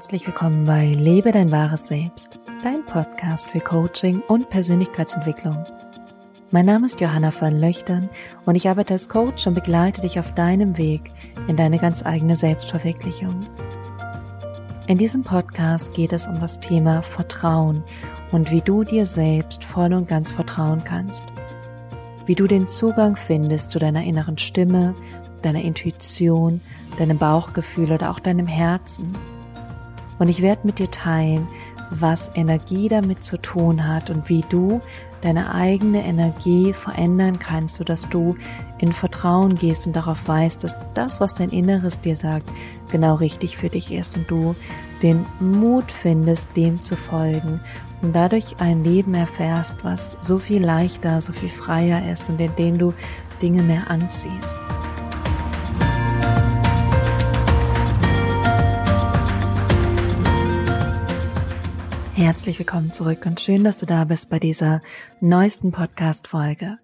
herzlich willkommen bei Lebe dein wahres Selbst, dein Podcast für Coaching und Persönlichkeitsentwicklung. Mein Name ist Johanna van Löchtern und ich arbeite als Coach und begleite dich auf deinem Weg in deine ganz eigene Selbstverwirklichung. In diesem Podcast geht es um das Thema Vertrauen und wie du dir selbst voll und ganz vertrauen kannst. Wie du den Zugang findest zu deiner inneren Stimme, deiner Intuition, deinem Bauchgefühl oder auch deinem Herzen – und ich werde mit dir teilen, was Energie damit zu tun hat und wie du deine eigene Energie verändern kannst, sodass du in Vertrauen gehst und darauf weißt, dass das, was dein Inneres dir sagt, genau richtig für dich ist und du den Mut findest, dem zu folgen und dadurch ein Leben erfährst, was so viel leichter, so viel freier ist und in dem du Dinge mehr anziehst. Herzlich willkommen zurück und schön, dass du da bist bei dieser neuesten Podcast-Folge.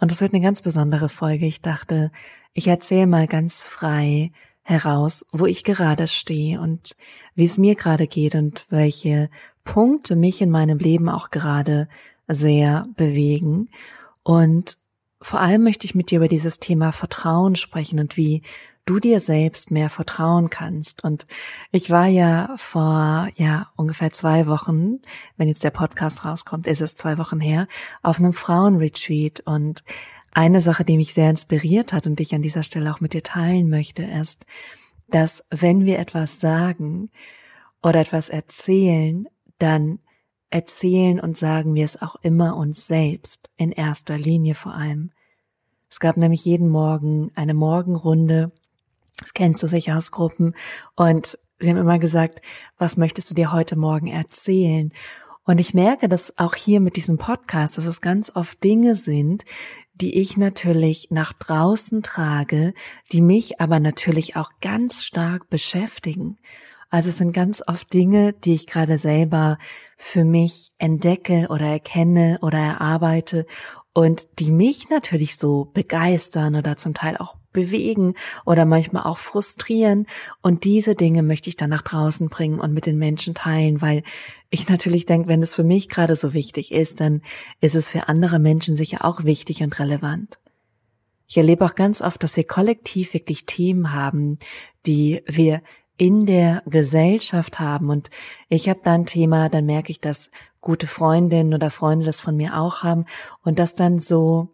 Und es wird eine ganz besondere Folge. Ich dachte, ich erzähle mal ganz frei heraus, wo ich gerade stehe und wie es mir gerade geht und welche Punkte mich in meinem Leben auch gerade sehr bewegen. Und vor allem möchte ich mit dir über dieses Thema Vertrauen sprechen und wie du dir selbst mehr vertrauen kannst. Und ich war ja vor, ja, ungefähr zwei Wochen, wenn jetzt der Podcast rauskommt, ist es zwei Wochen her, auf einem Frauenretreat und eine Sache, die mich sehr inspiriert hat und die ich an dieser Stelle auch mit dir teilen möchte, ist, dass wenn wir etwas sagen oder etwas erzählen, dann erzählen und sagen wir es auch immer uns selbst, in erster Linie vor allem. Es gab nämlich jeden Morgen eine Morgenrunde das kennst du sicher aus Gruppen. Und sie haben immer gesagt, was möchtest du dir heute Morgen erzählen? Und ich merke, dass auch hier mit diesem Podcast, dass es ganz oft Dinge sind, die ich natürlich nach draußen trage, die mich aber natürlich auch ganz stark beschäftigen. Also es sind ganz oft Dinge, die ich gerade selber für mich entdecke oder erkenne oder erarbeite und die mich natürlich so begeistern oder zum Teil auch bewegen oder manchmal auch frustrieren. Und diese Dinge möchte ich dann nach draußen bringen und mit den Menschen teilen, weil ich natürlich denke, wenn es für mich gerade so wichtig ist, dann ist es für andere Menschen sicher auch wichtig und relevant. Ich erlebe auch ganz oft, dass wir kollektiv wirklich Themen haben, die wir in der Gesellschaft haben. Und ich habe da ein Thema, dann merke ich, dass gute Freundinnen oder Freunde das von mir auch haben und das dann so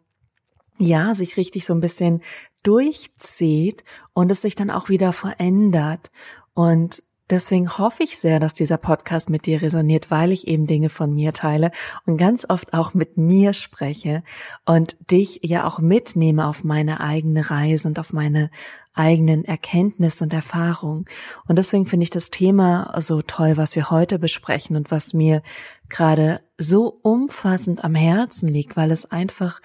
ja, sich richtig so ein bisschen durchzieht und es sich dann auch wieder verändert. Und deswegen hoffe ich sehr, dass dieser Podcast mit dir resoniert, weil ich eben Dinge von mir teile und ganz oft auch mit mir spreche und dich ja auch mitnehme auf meine eigene Reise und auf meine eigenen Erkenntnisse und Erfahrungen. Und deswegen finde ich das Thema so toll, was wir heute besprechen und was mir gerade so umfassend am Herzen liegt, weil es einfach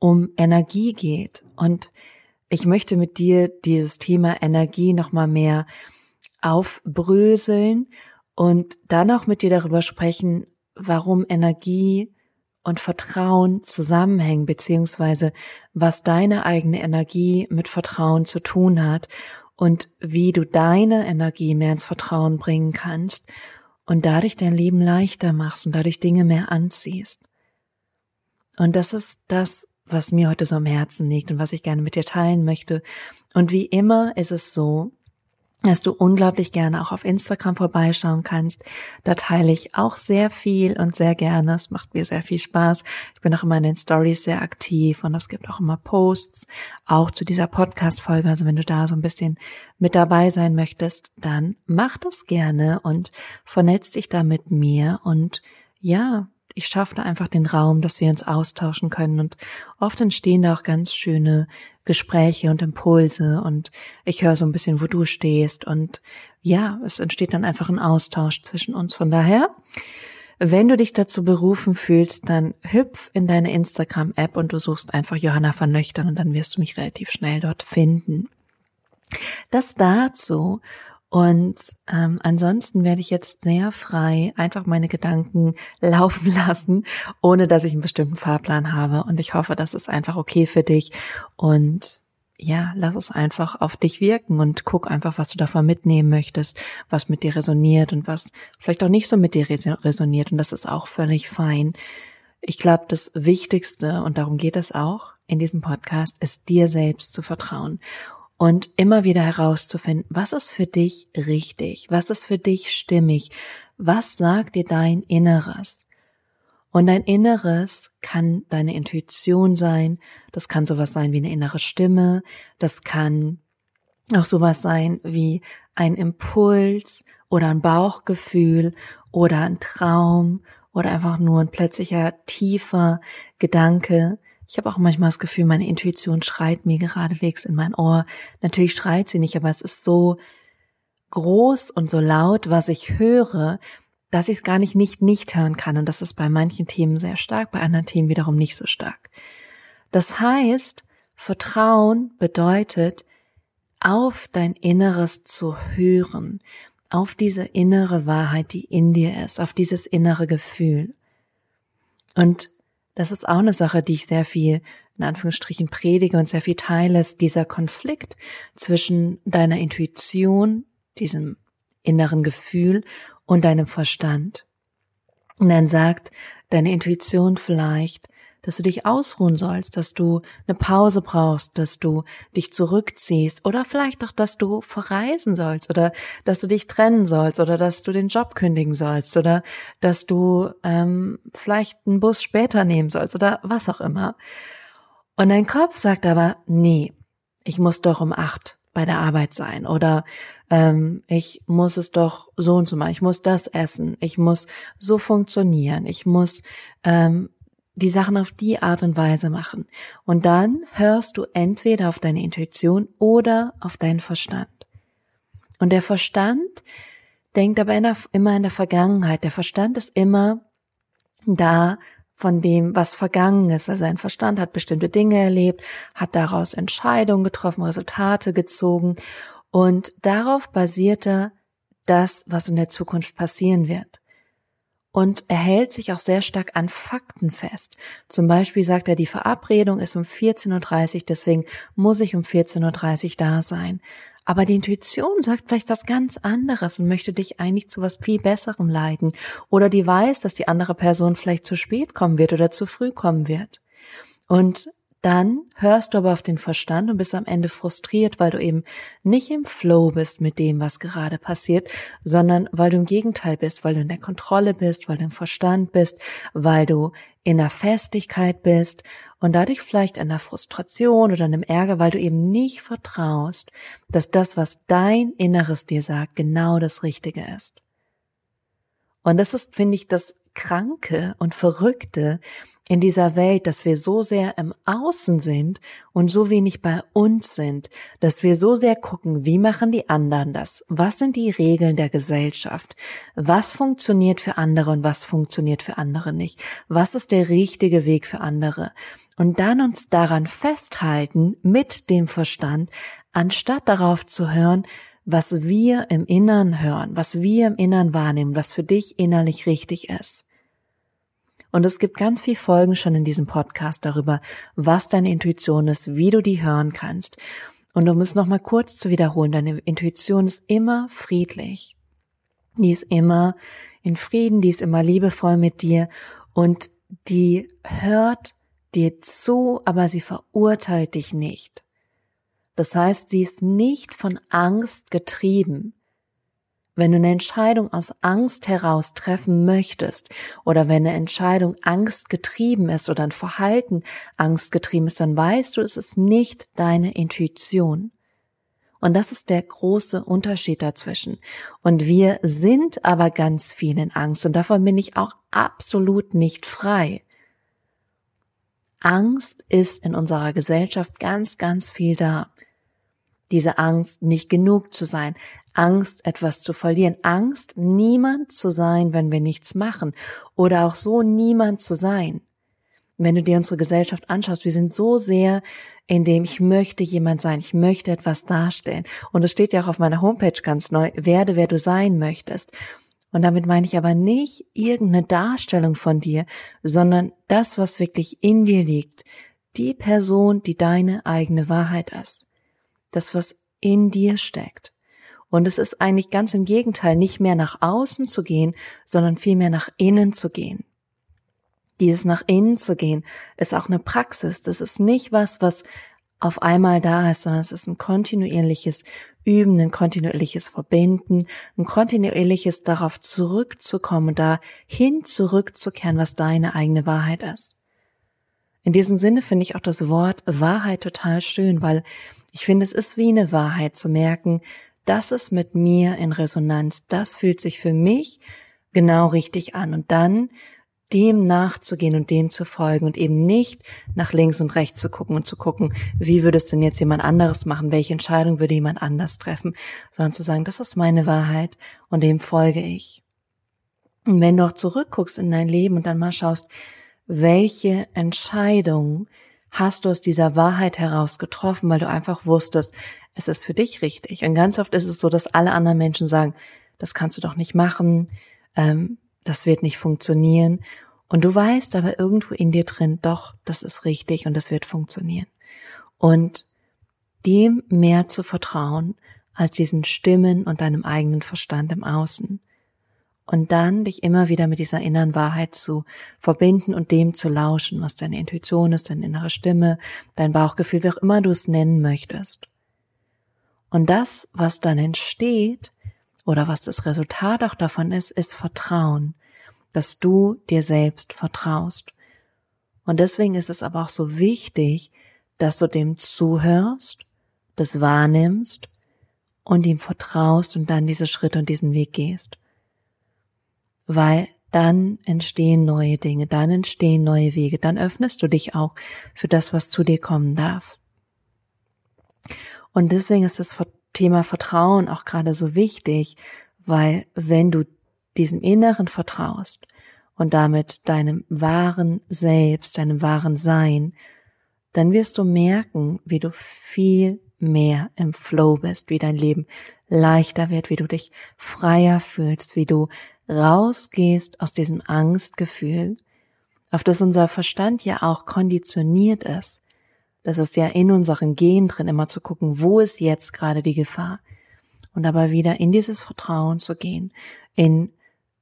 um Energie geht. Und ich möchte mit dir dieses Thema Energie nochmal mehr aufbröseln und dann auch mit dir darüber sprechen, warum Energie und Vertrauen zusammenhängen, beziehungsweise was deine eigene Energie mit Vertrauen zu tun hat und wie du deine Energie mehr ins Vertrauen bringen kannst und dadurch dein Leben leichter machst und dadurch Dinge mehr anziehst. Und das ist das, was mir heute so am Herzen liegt und was ich gerne mit dir teilen möchte. Und wie immer ist es so, dass du unglaublich gerne auch auf Instagram vorbeischauen kannst. Da teile ich auch sehr viel und sehr gerne. Es macht mir sehr viel Spaß. Ich bin auch immer in den Stories sehr aktiv und es gibt auch immer Posts, auch zu dieser Podcast-Folge. Also wenn du da so ein bisschen mit dabei sein möchtest, dann mach das gerne und vernetz dich da mit mir und ja, ich schaffe da einfach den Raum, dass wir uns austauschen können und oft entstehen da auch ganz schöne Gespräche und Impulse und ich höre so ein bisschen, wo du stehst und ja, es entsteht dann einfach ein Austausch zwischen uns. Von daher, wenn du dich dazu berufen fühlst, dann hüpf in deine Instagram-App und du suchst einfach Johanna van Löchtern und dann wirst du mich relativ schnell dort finden. Das dazu. Und ähm, ansonsten werde ich jetzt sehr frei einfach meine Gedanken laufen lassen, ohne dass ich einen bestimmten Fahrplan habe. Und ich hoffe, das ist einfach okay für dich. Und ja, lass es einfach auf dich wirken und guck einfach, was du davon mitnehmen möchtest, was mit dir resoniert und was vielleicht auch nicht so mit dir resoniert und das ist auch völlig fein. Ich glaube, das Wichtigste, und darum geht es auch in diesem Podcast, ist dir selbst zu vertrauen und immer wieder herauszufinden, was ist für dich richtig, was ist für dich stimmig, was sagt dir dein Inneres. Und dein Inneres kann deine Intuition sein, das kann sowas sein wie eine innere Stimme, das kann auch sowas sein wie ein Impuls oder ein Bauchgefühl oder ein Traum oder einfach nur ein plötzlicher tiefer Gedanke. Ich habe auch manchmal das Gefühl, meine Intuition schreit mir geradewegs in mein Ohr. Natürlich schreit sie nicht, aber es ist so groß und so laut, was ich höre, dass ich es gar nicht nicht nicht hören kann. Und das ist bei manchen Themen sehr stark, bei anderen Themen wiederum nicht so stark. Das heißt, Vertrauen bedeutet, auf dein Inneres zu hören, auf diese innere Wahrheit, die in dir ist, auf dieses innere Gefühl. Und das ist auch eine Sache, die ich sehr viel in Anführungsstrichen predige und sehr viel teile, ist dieser Konflikt zwischen deiner Intuition, diesem inneren Gefühl und deinem Verstand. Und dann sagt deine Intuition vielleicht, dass du dich ausruhen sollst, dass du eine Pause brauchst, dass du dich zurückziehst oder vielleicht auch, dass du verreisen sollst oder dass du dich trennen sollst oder dass du den Job kündigen sollst oder dass du ähm, vielleicht einen Bus später nehmen sollst oder was auch immer. Und dein Kopf sagt aber, nee, ich muss doch um acht bei der Arbeit sein oder ähm, ich muss es doch so und so machen, ich muss das essen, ich muss so funktionieren, ich muss ähm, die Sachen auf die Art und Weise machen. Und dann hörst du entweder auf deine Intuition oder auf deinen Verstand. Und der Verstand denkt aber immer in der Vergangenheit. Der Verstand ist immer da von dem, was vergangen ist. Also ein Verstand hat bestimmte Dinge erlebt, hat daraus Entscheidungen getroffen, Resultate gezogen und darauf basierte das, was in der Zukunft passieren wird. Und er hält sich auch sehr stark an Fakten fest. Zum Beispiel sagt er, die Verabredung ist um 14.30 Uhr, deswegen muss ich um 14.30 Uhr da sein. Aber die Intuition sagt vielleicht was ganz anderes und möchte dich eigentlich zu was viel Besserem leiten. Oder die weiß, dass die andere Person vielleicht zu spät kommen wird oder zu früh kommen wird. Und dann hörst du aber auf den Verstand und bist am Ende frustriert, weil du eben nicht im Flow bist mit dem, was gerade passiert, sondern weil du im Gegenteil bist, weil du in der Kontrolle bist, weil du im Verstand bist, weil du in der Festigkeit bist und dadurch vielleicht in der Frustration oder in einem Ärger, weil du eben nicht vertraust, dass das, was dein Inneres dir sagt, genau das Richtige ist. Und das ist, finde ich, das Kranke und Verrückte in dieser Welt, dass wir so sehr im Außen sind und so wenig bei uns sind, dass wir so sehr gucken, wie machen die anderen das? Was sind die Regeln der Gesellschaft? Was funktioniert für andere und was funktioniert für andere nicht? Was ist der richtige Weg für andere? Und dann uns daran festhalten mit dem Verstand, anstatt darauf zu hören, was wir im Innern hören, was wir im Innern wahrnehmen, was für dich innerlich richtig ist. Und es gibt ganz viel Folgen schon in diesem Podcast darüber, was deine Intuition ist, wie du die hören kannst. Und um es nochmal kurz zu wiederholen, deine Intuition ist immer friedlich. Die ist immer in Frieden, die ist immer liebevoll mit dir und die hört dir zu, aber sie verurteilt dich nicht. Das heißt, sie ist nicht von Angst getrieben. Wenn du eine Entscheidung aus Angst heraus treffen möchtest oder wenn eine Entscheidung angstgetrieben ist oder ein Verhalten angstgetrieben ist, dann weißt du, es ist nicht deine Intuition. Und das ist der große Unterschied dazwischen. Und wir sind aber ganz viel in Angst und davon bin ich auch absolut nicht frei. Angst ist in unserer Gesellschaft ganz, ganz viel da. Diese Angst, nicht genug zu sein, Angst, etwas zu verlieren, Angst, niemand zu sein, wenn wir nichts machen oder auch so niemand zu sein. Wenn du dir unsere Gesellschaft anschaust, wir sind so sehr in dem, ich möchte jemand sein, ich möchte etwas darstellen. Und es steht ja auch auf meiner Homepage ganz neu, werde, wer du sein möchtest. Und damit meine ich aber nicht irgendeine Darstellung von dir, sondern das, was wirklich in dir liegt, die Person, die deine eigene Wahrheit ist. Das, was in dir steckt. Und es ist eigentlich ganz im Gegenteil, nicht mehr nach außen zu gehen, sondern vielmehr nach innen zu gehen. Dieses nach innen zu gehen ist auch eine Praxis. Das ist nicht was, was auf einmal da ist, sondern es ist ein kontinuierliches Üben, ein kontinuierliches Verbinden, ein kontinuierliches darauf zurückzukommen, dahin zurückzukehren, was deine eigene Wahrheit ist. In diesem Sinne finde ich auch das Wort Wahrheit total schön, weil ich finde, es ist wie eine Wahrheit zu merken, das ist mit mir in Resonanz, das fühlt sich für mich genau richtig an. Und dann dem nachzugehen und dem zu folgen und eben nicht nach links und rechts zu gucken und zu gucken, wie würde es denn jetzt jemand anderes machen, welche Entscheidung würde jemand anders treffen, sondern zu sagen, das ist meine Wahrheit und dem folge ich. Und wenn du auch zurückguckst in dein Leben und dann mal schaust, welche Entscheidung hast du aus dieser Wahrheit heraus getroffen, weil du einfach wusstest, es ist für dich richtig. Und ganz oft ist es so, dass alle anderen Menschen sagen, das kannst du doch nicht machen, ähm, das wird nicht funktionieren. Und du weißt aber irgendwo in dir drin, doch, das ist richtig und das wird funktionieren. Und dem mehr zu vertrauen als diesen Stimmen und deinem eigenen Verstand im Außen. Und dann dich immer wieder mit dieser inneren Wahrheit zu verbinden und dem zu lauschen, was deine Intuition ist, deine innere Stimme, dein Bauchgefühl, wie auch immer du es nennen möchtest. Und das, was dann entsteht, oder was das Resultat auch davon ist, ist Vertrauen, dass du dir selbst vertraust. Und deswegen ist es aber auch so wichtig, dass du dem zuhörst, das wahrnimmst und ihm vertraust und dann diese Schritte und diesen Weg gehst. Weil dann entstehen neue Dinge, dann entstehen neue Wege, dann öffnest du dich auch für das, was zu dir kommen darf. Und deswegen ist das Thema Vertrauen auch gerade so wichtig, weil wenn du diesem Inneren vertraust und damit deinem wahren Selbst, deinem wahren Sein, dann wirst du merken, wie du viel mehr im Flow bist, wie dein Leben leichter wird, wie du dich freier fühlst, wie du rausgehst aus diesem Angstgefühl, auf das unser Verstand ja auch konditioniert ist. Das ist ja in unseren Gen drin, immer zu gucken, wo ist jetzt gerade die Gefahr. Und aber wieder in dieses Vertrauen zu gehen, in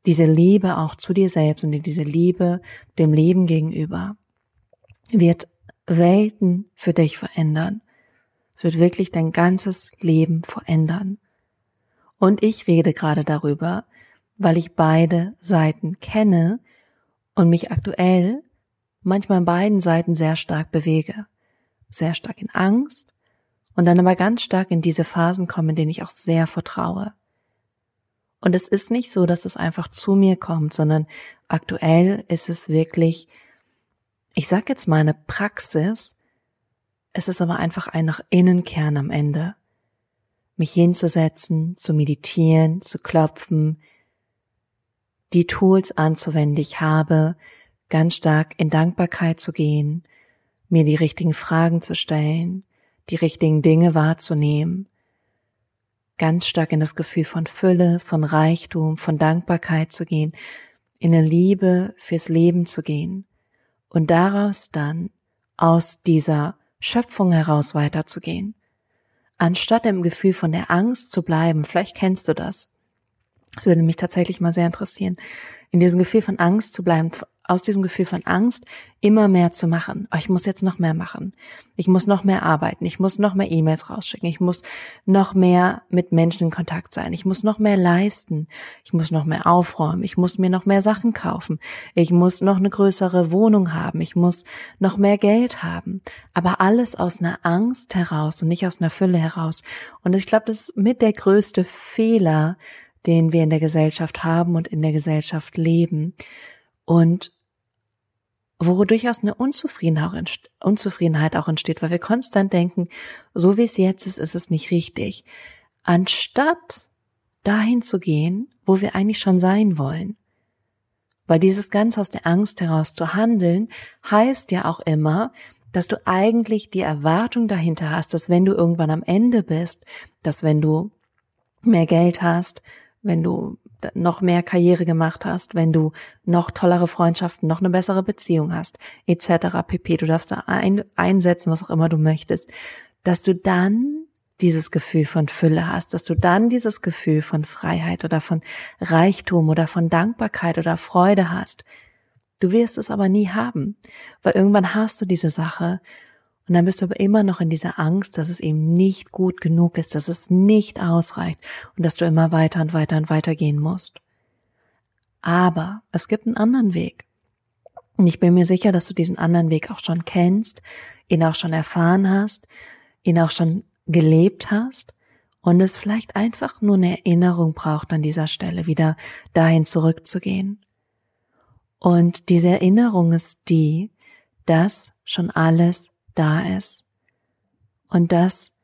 diese Liebe auch zu dir selbst und in diese Liebe dem Leben gegenüber, wird Welten für dich verändern. Es wird wirklich dein ganzes Leben verändern. Und ich rede gerade darüber, weil ich beide Seiten kenne und mich aktuell manchmal an beiden Seiten sehr stark bewege sehr stark in Angst und dann aber ganz stark in diese Phasen komme, in denen ich auch sehr vertraue. Und es ist nicht so, dass es einfach zu mir kommt, sondern aktuell ist es wirklich, ich sag jetzt mal eine Praxis, es ist aber einfach ein nach innen Kern am Ende. Mich hinzusetzen, zu meditieren, zu klopfen, die Tools anzuwenden, die ich habe, ganz stark in Dankbarkeit zu gehen, mir die richtigen Fragen zu stellen, die richtigen Dinge wahrzunehmen, ganz stark in das Gefühl von Fülle, von Reichtum, von Dankbarkeit zu gehen, in eine Liebe fürs Leben zu gehen und daraus dann aus dieser Schöpfung heraus weiterzugehen. Anstatt im Gefühl von der Angst zu bleiben, vielleicht kennst du das. Das würde mich tatsächlich mal sehr interessieren. In diesem Gefühl von Angst zu bleiben, aus diesem Gefühl von Angst immer mehr zu machen. Oh, ich muss jetzt noch mehr machen. Ich muss noch mehr arbeiten. Ich muss noch mehr E-Mails rausschicken. Ich muss noch mehr mit Menschen in Kontakt sein. Ich muss noch mehr leisten. Ich muss noch mehr aufräumen. Ich muss mir noch mehr Sachen kaufen. Ich muss noch eine größere Wohnung haben. Ich muss noch mehr Geld haben. Aber alles aus einer Angst heraus und nicht aus einer Fülle heraus. Und ich glaube, das ist mit der größte Fehler, den wir in der Gesellschaft haben und in der Gesellschaft leben. Und wo durchaus eine Unzufriedenheit auch entsteht, weil wir konstant denken, so wie es jetzt ist, ist es nicht richtig. Anstatt dahin zu gehen, wo wir eigentlich schon sein wollen. Weil dieses ganz aus der Angst heraus zu handeln, heißt ja auch immer, dass du eigentlich die Erwartung dahinter hast, dass wenn du irgendwann am Ende bist, dass wenn du mehr Geld hast, wenn du noch mehr Karriere gemacht hast, wenn du noch tollere Freundschaften, noch eine bessere Beziehung hast, etc. pp. Du darfst da ein, einsetzen, was auch immer du möchtest, dass du dann dieses Gefühl von Fülle hast, dass du dann dieses Gefühl von Freiheit oder von Reichtum oder von Dankbarkeit oder Freude hast. Du wirst es aber nie haben, weil irgendwann hast du diese Sache und dann bist du aber immer noch in dieser Angst, dass es eben nicht gut genug ist, dass es nicht ausreicht und dass du immer weiter und weiter und weiter gehen musst. Aber es gibt einen anderen Weg. Und ich bin mir sicher, dass du diesen anderen Weg auch schon kennst, ihn auch schon erfahren hast, ihn auch schon gelebt hast und es vielleicht einfach nur eine Erinnerung braucht an dieser Stelle, wieder dahin zurückzugehen. Und diese Erinnerung ist die, dass schon alles da ist. Und dass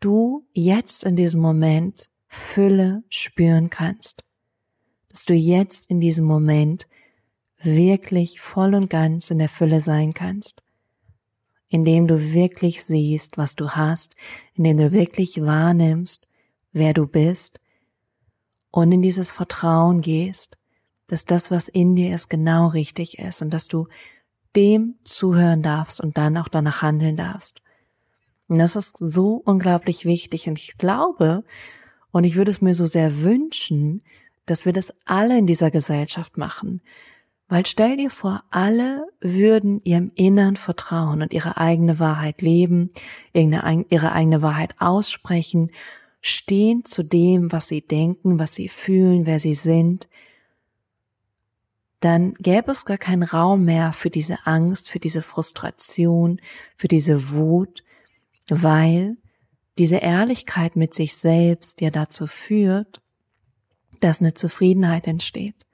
du jetzt in diesem Moment Fülle spüren kannst, dass du jetzt in diesem Moment wirklich voll und ganz in der Fülle sein kannst. Indem du wirklich siehst, was du hast, indem du wirklich wahrnimmst, wer du bist. Und in dieses Vertrauen gehst, dass das, was in dir ist, genau richtig ist. Und dass du dem zuhören darfst und dann auch danach handeln darfst. Und das ist so unglaublich wichtig und ich glaube und ich würde es mir so sehr wünschen, dass wir das alle in dieser Gesellschaft machen, weil stell dir vor, alle würden ihrem Innern vertrauen und ihre eigene Wahrheit leben, ihre eigene Wahrheit aussprechen, stehen zu dem, was sie denken, was sie fühlen, wer sie sind, dann gäbe es gar keinen Raum mehr für diese Angst, für diese Frustration, für diese Wut, weil diese Ehrlichkeit mit sich selbst ja dazu führt, dass eine Zufriedenheit entsteht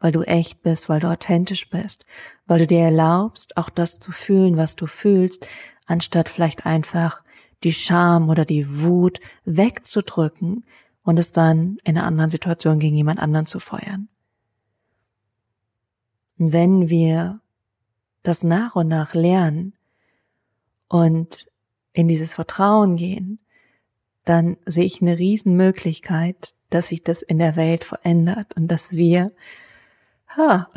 weil du echt bist, weil du authentisch bist, weil du dir erlaubst, auch das zu fühlen, was du fühlst, anstatt vielleicht einfach die Scham oder die Wut wegzudrücken und es dann in einer anderen Situation gegen jemand anderen zu feuern. Wenn wir das nach und nach lernen und in dieses Vertrauen gehen, dann sehe ich eine Riesenmöglichkeit, dass sich das in der Welt verändert und dass wir ha,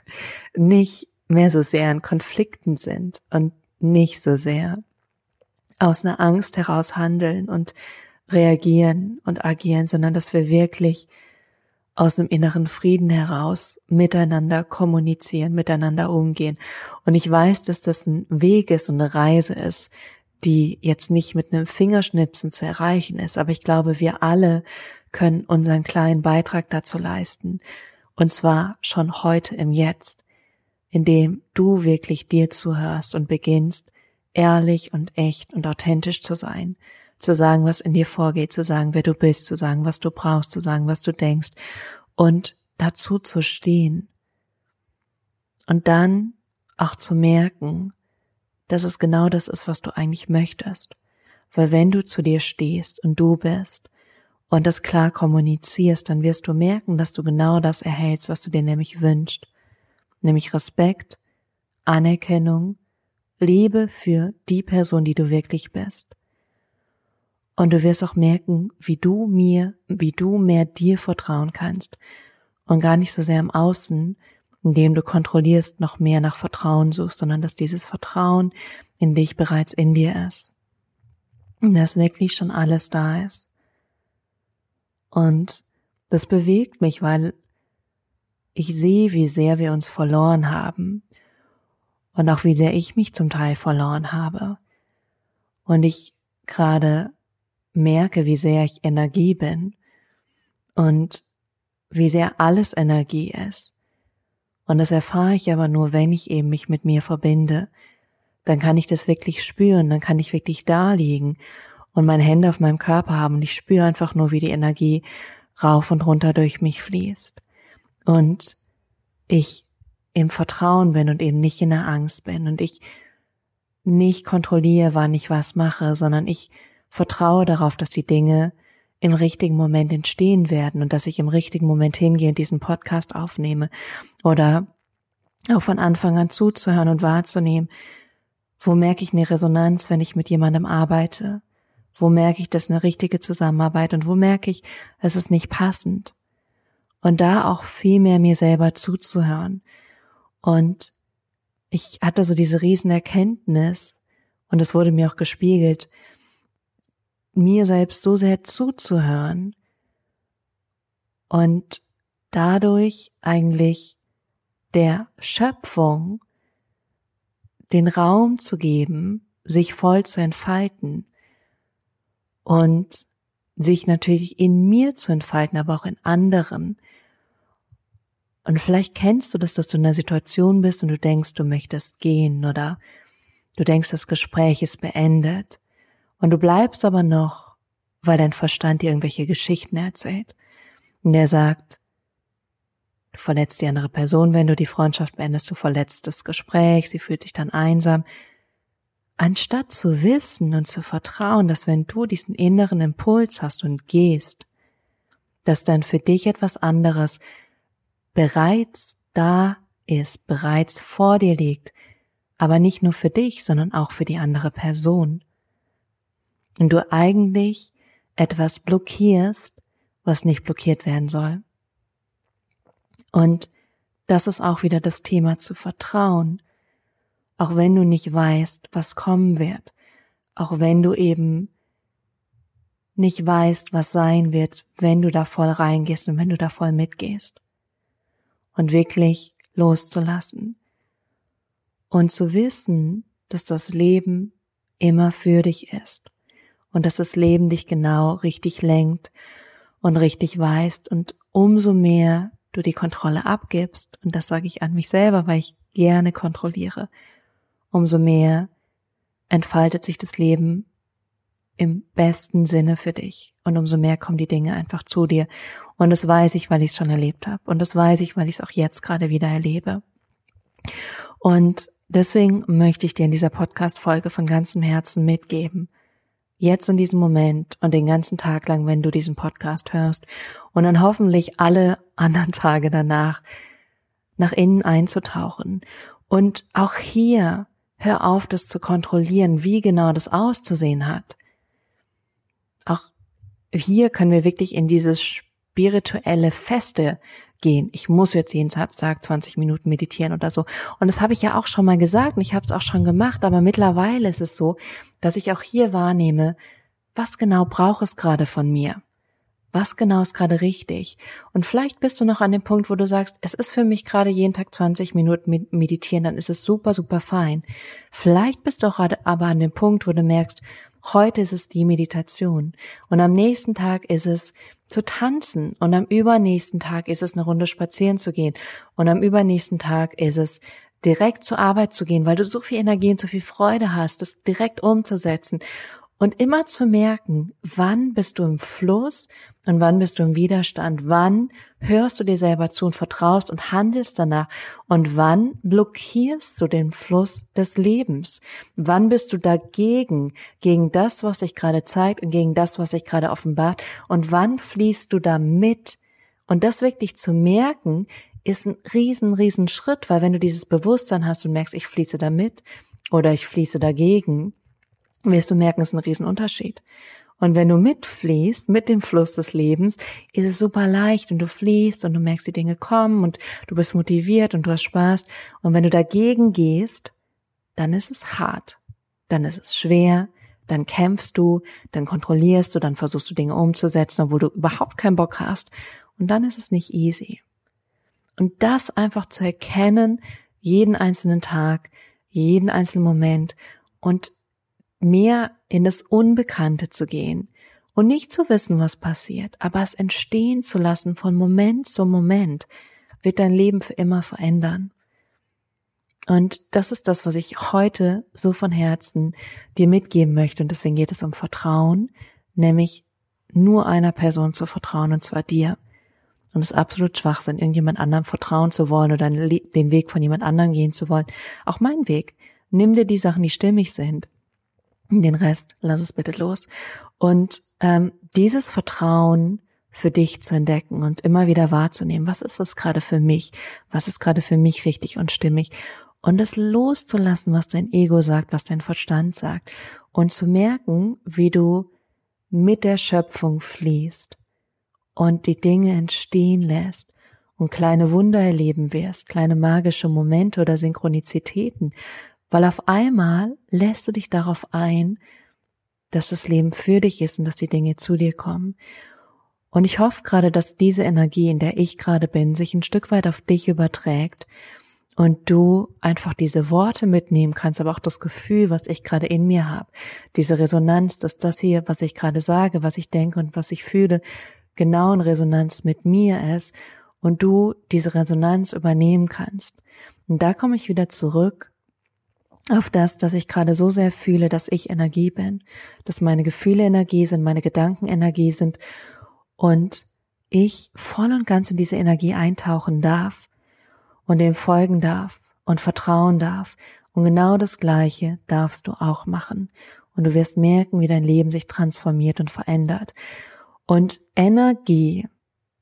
nicht mehr so sehr in Konflikten sind und nicht so sehr aus einer Angst heraus handeln und reagieren und agieren, sondern dass wir wirklich aus einem inneren Frieden heraus miteinander kommunizieren, miteinander umgehen. Und ich weiß, dass das ein Weg ist und eine Reise ist, die jetzt nicht mit einem Fingerschnipsen zu erreichen ist, aber ich glaube, wir alle können unseren kleinen Beitrag dazu leisten, und zwar schon heute im Jetzt, indem du wirklich dir zuhörst und beginnst, ehrlich und echt und authentisch zu sein, zu sagen, was in dir vorgeht, zu sagen, wer du bist, zu sagen, was du brauchst, zu sagen, was du denkst und dazu zu stehen. Und dann auch zu merken, dass es genau das ist, was du eigentlich möchtest. Weil wenn du zu dir stehst und du bist und das klar kommunizierst, dann wirst du merken, dass du genau das erhältst, was du dir nämlich wünschst, nämlich Respekt, Anerkennung, Liebe für die Person, die du wirklich bist. Und du wirst auch merken, wie du mir, wie du mehr dir vertrauen kannst und gar nicht so sehr im Außen, indem du kontrollierst, noch mehr nach Vertrauen suchst, sondern dass dieses Vertrauen in dich bereits in dir ist. Und dass wirklich schon alles da ist. Und das bewegt mich, weil ich sehe, wie sehr wir uns verloren haben und auch wie sehr ich mich zum Teil verloren habe. Und ich gerade merke, wie sehr ich Energie bin und wie sehr alles Energie ist. Und das erfahre ich aber nur, wenn ich eben mich mit mir verbinde. Dann kann ich das wirklich spüren, dann kann ich wirklich da liegen und meine Hände auf meinem Körper haben und ich spüre einfach nur, wie die Energie rauf und runter durch mich fließt. Und ich im Vertrauen bin und eben nicht in der Angst bin und ich nicht kontrolliere, wann ich was mache, sondern ich vertraue darauf, dass die Dinge im richtigen Moment entstehen werden und dass ich im richtigen Moment hingehe und diesen Podcast aufnehme oder auch von Anfang an zuzuhören und wahrzunehmen, wo merke ich eine Resonanz, wenn ich mit jemandem arbeite, wo merke ich, das ist eine richtige Zusammenarbeit und wo merke ich, es ist nicht passend? Und da auch viel mehr mir selber zuzuhören. Und ich hatte so diese riesen Erkenntnis und es wurde mir auch gespiegelt, mir selbst so sehr zuzuhören und dadurch eigentlich der Schöpfung den Raum zu geben, sich voll zu entfalten und sich natürlich in mir zu entfalten, aber auch in anderen. Und vielleicht kennst du das, dass du in einer Situation bist und du denkst, du möchtest gehen oder du denkst, das Gespräch ist beendet und du bleibst aber noch, weil dein Verstand dir irgendwelche Geschichten erzählt. Und der sagt, du verletzt die andere Person, wenn du die Freundschaft beendest, du verletzt das Gespräch, sie fühlt sich dann einsam. Anstatt zu wissen und zu vertrauen, dass wenn du diesen inneren Impuls hast und gehst, dass dann für dich etwas anderes bereits da ist, bereits vor dir liegt, aber nicht nur für dich, sondern auch für die andere Person. Und du eigentlich etwas blockierst, was nicht blockiert werden soll. Und das ist auch wieder das Thema zu vertrauen, auch wenn du nicht weißt, was kommen wird, auch wenn du eben nicht weißt, was sein wird, wenn du da voll reingehst und wenn du da voll mitgehst. Und wirklich loszulassen. Und zu wissen, dass das Leben immer für dich ist. Und dass das Leben dich genau richtig lenkt und richtig weißt. Und umso mehr du die Kontrolle abgibst, und das sage ich an mich selber, weil ich gerne kontrolliere, umso mehr entfaltet sich das Leben im besten Sinne für dich. Und umso mehr kommen die Dinge einfach zu dir. Und das weiß ich, weil ich es schon erlebt habe. Und das weiß ich, weil ich es auch jetzt gerade wieder erlebe. Und deswegen möchte ich dir in dieser Podcast-Folge von ganzem Herzen mitgeben. Jetzt in diesem Moment und den ganzen Tag lang, wenn du diesen Podcast hörst und dann hoffentlich alle anderen Tage danach nach innen einzutauchen und auch hier Hör auf, das zu kontrollieren, wie genau das auszusehen hat. Auch hier können wir wirklich in dieses spirituelle Feste gehen. Ich muss jetzt jeden Tag 20 Minuten meditieren oder so. Und das habe ich ja auch schon mal gesagt und ich habe es auch schon gemacht, aber mittlerweile ist es so, dass ich auch hier wahrnehme, was genau braucht es gerade von mir? Was genau ist gerade richtig. Und vielleicht bist du noch an dem Punkt, wo du sagst, es ist für mich gerade jeden Tag 20 Minuten meditieren, dann ist es super, super fein. Vielleicht bist du auch aber an dem Punkt, wo du merkst, heute ist es die Meditation und am nächsten Tag ist es zu tanzen und am übernächsten Tag ist es eine Runde spazieren zu gehen und am übernächsten Tag ist es direkt zur Arbeit zu gehen, weil du so viel Energie und so viel Freude hast, das direkt umzusetzen und immer zu merken, wann bist du im Fluss und wann bist du im Widerstand, wann hörst du dir selber zu und vertraust und handelst danach? Und wann blockierst du den Fluss des Lebens, wann bist du dagegen, gegen das, was sich gerade zeigt und gegen das, was sich gerade offenbart? Und wann fließt du da mit? Und das wirklich zu merken, ist ein riesen, riesen Schritt, weil wenn du dieses Bewusstsein hast und merkst, ich fließe da mit oder ich fließe dagegen, wirst du merken, es ist ein Riesenunterschied. Und wenn du mitfließt, mit dem Fluss des Lebens, ist es super leicht und du fließt und du merkst, die Dinge kommen und du bist motiviert und du hast Spaß. Und wenn du dagegen gehst, dann ist es hart. Dann ist es schwer. Dann kämpfst du, dann kontrollierst du, dann versuchst du Dinge umzusetzen, obwohl du überhaupt keinen Bock hast. Und dann ist es nicht easy. Und das einfach zu erkennen, jeden einzelnen Tag, jeden einzelnen Moment und mehr in das Unbekannte zu gehen und nicht zu wissen, was passiert, aber es entstehen zu lassen von Moment zu Moment, wird dein Leben für immer verändern. Und das ist das, was ich heute so von Herzen dir mitgeben möchte. Und deswegen geht es um Vertrauen, nämlich nur einer Person zu vertrauen, und zwar dir. Und es ist absolut Schwachsinn, irgendjemand anderem vertrauen zu wollen oder den Weg von jemand anderem gehen zu wollen. Auch mein Weg. Nimm dir die Sachen, die stimmig sind. Den Rest lass es bitte los. Und ähm, dieses Vertrauen für dich zu entdecken und immer wieder wahrzunehmen, was ist das gerade für mich, was ist gerade für mich richtig und stimmig? Und es loszulassen, was dein Ego sagt, was dein Verstand sagt. Und zu merken, wie du mit der Schöpfung fließt und die Dinge entstehen lässt und kleine Wunder erleben wirst, kleine magische Momente oder Synchronizitäten, weil auf einmal lässt du dich darauf ein, dass das Leben für dich ist und dass die Dinge zu dir kommen. Und ich hoffe gerade, dass diese Energie, in der ich gerade bin, sich ein Stück weit auf dich überträgt und du einfach diese Worte mitnehmen kannst, aber auch das Gefühl, was ich gerade in mir habe, diese Resonanz, dass das hier, was ich gerade sage, was ich denke und was ich fühle, genau in Resonanz mit mir ist und du diese Resonanz übernehmen kannst. Und da komme ich wieder zurück auf das, dass ich gerade so sehr fühle, dass ich Energie bin, dass meine Gefühle Energie sind, meine Gedanken Energie sind und ich voll und ganz in diese Energie eintauchen darf und dem folgen darf und vertrauen darf. Und genau das Gleiche darfst du auch machen. Und du wirst merken, wie dein Leben sich transformiert und verändert. Und Energie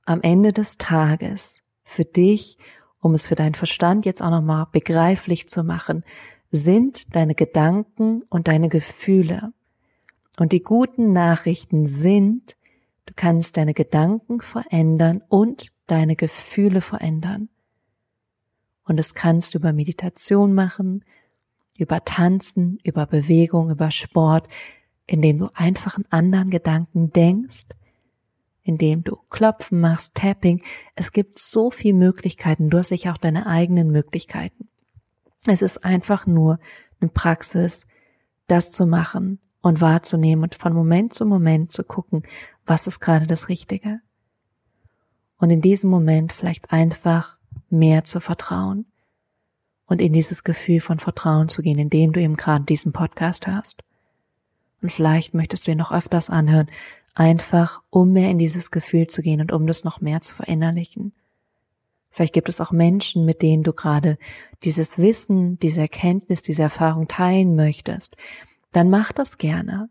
am Ende des Tages für dich, um es für deinen Verstand jetzt auch nochmal begreiflich zu machen, sind deine Gedanken und deine Gefühle. Und die guten Nachrichten sind, du kannst deine Gedanken verändern und deine Gefühle verändern. Und das kannst du über Meditation machen, über Tanzen, über Bewegung, über Sport, indem du einfach einen anderen Gedanken denkst, indem du Klopfen machst, Tapping. Es gibt so viele Möglichkeiten. Du hast sicher auch deine eigenen Möglichkeiten. Es ist einfach nur eine Praxis, das zu machen und wahrzunehmen und von Moment zu Moment zu gucken, was ist gerade das Richtige. Und in diesem Moment vielleicht einfach mehr zu vertrauen und in dieses Gefühl von Vertrauen zu gehen, indem du eben gerade diesen Podcast hörst. Und vielleicht möchtest du ihn noch öfters anhören, einfach um mehr in dieses Gefühl zu gehen und um das noch mehr zu verinnerlichen. Vielleicht gibt es auch Menschen, mit denen du gerade dieses Wissen, diese Erkenntnis, diese Erfahrung teilen möchtest. Dann mach das gerne.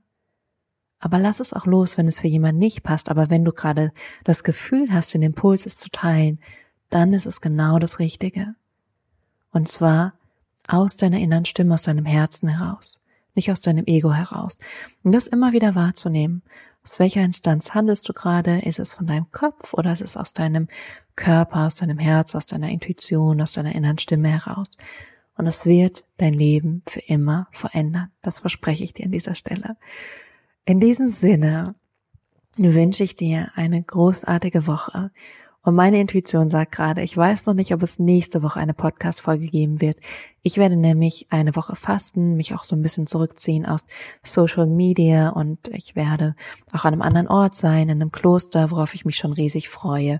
Aber lass es auch los, wenn es für jemanden nicht passt. Aber wenn du gerade das Gefühl hast, den Impuls es zu teilen, dann ist es genau das Richtige. Und zwar aus deiner inneren Stimme, aus deinem Herzen heraus, nicht aus deinem Ego heraus. Und das immer wieder wahrzunehmen. Aus welcher Instanz handelst du gerade? Ist es von deinem Kopf oder ist es aus deinem Körper, aus deinem Herz, aus deiner Intuition, aus deiner inneren Stimme heraus? Und es wird dein Leben für immer verändern. Das verspreche ich dir an dieser Stelle. In diesem Sinne wünsche ich dir eine großartige Woche und meine Intuition sagt gerade, ich weiß noch nicht, ob es nächste Woche eine Podcast-Folge geben wird. Ich werde nämlich eine Woche fasten, mich auch so ein bisschen zurückziehen aus Social Media und ich werde auch an einem anderen Ort sein, in einem Kloster, worauf ich mich schon riesig freue.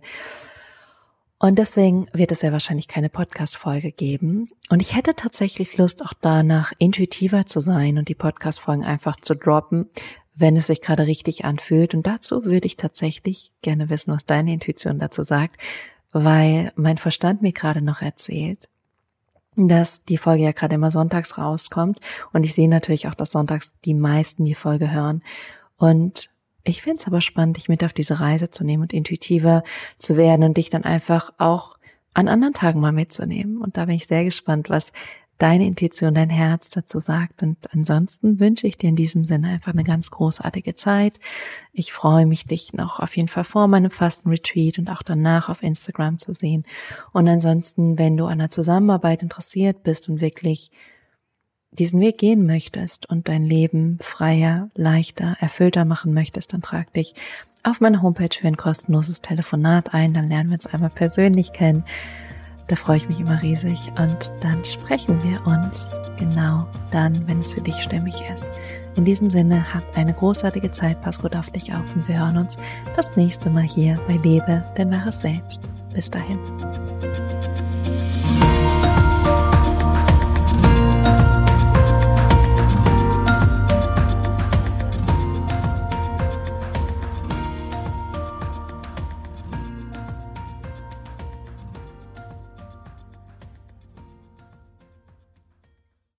Und deswegen wird es sehr wahrscheinlich keine Podcast-Folge geben. Und ich hätte tatsächlich Lust, auch danach intuitiver zu sein und die Podcast-Folgen einfach zu droppen, wenn es sich gerade richtig anfühlt. Und dazu würde ich tatsächlich gerne wissen, was deine Intuition dazu sagt, weil mein Verstand mir gerade noch erzählt, dass die Folge ja gerade immer sonntags rauskommt. Und ich sehe natürlich auch, dass sonntags die meisten die Folge hören. Und ich finde es aber spannend, dich mit auf diese Reise zu nehmen und intuitiver zu werden und dich dann einfach auch an anderen Tagen mal mitzunehmen. Und da bin ich sehr gespannt, was deine Intuition, dein Herz dazu sagt. Und ansonsten wünsche ich dir in diesem Sinne einfach eine ganz großartige Zeit. Ich freue mich, dich noch auf jeden Fall vor meinem Fasten-Retreat und auch danach auf Instagram zu sehen. Und ansonsten, wenn du an der Zusammenarbeit interessiert bist und wirklich diesen Weg gehen möchtest und dein Leben freier, leichter, erfüllter machen möchtest, dann trag dich auf meiner Homepage für ein kostenloses Telefonat ein. Dann lernen wir uns einmal persönlich kennen. Da freue ich mich immer riesig und dann sprechen wir uns genau dann, wenn es für dich stimmig ist. In diesem Sinne, hab eine großartige Zeit, pass gut auf dich auf und wir hören uns das nächste Mal hier bei Lebe, denn wahres Selbst. Bis dahin.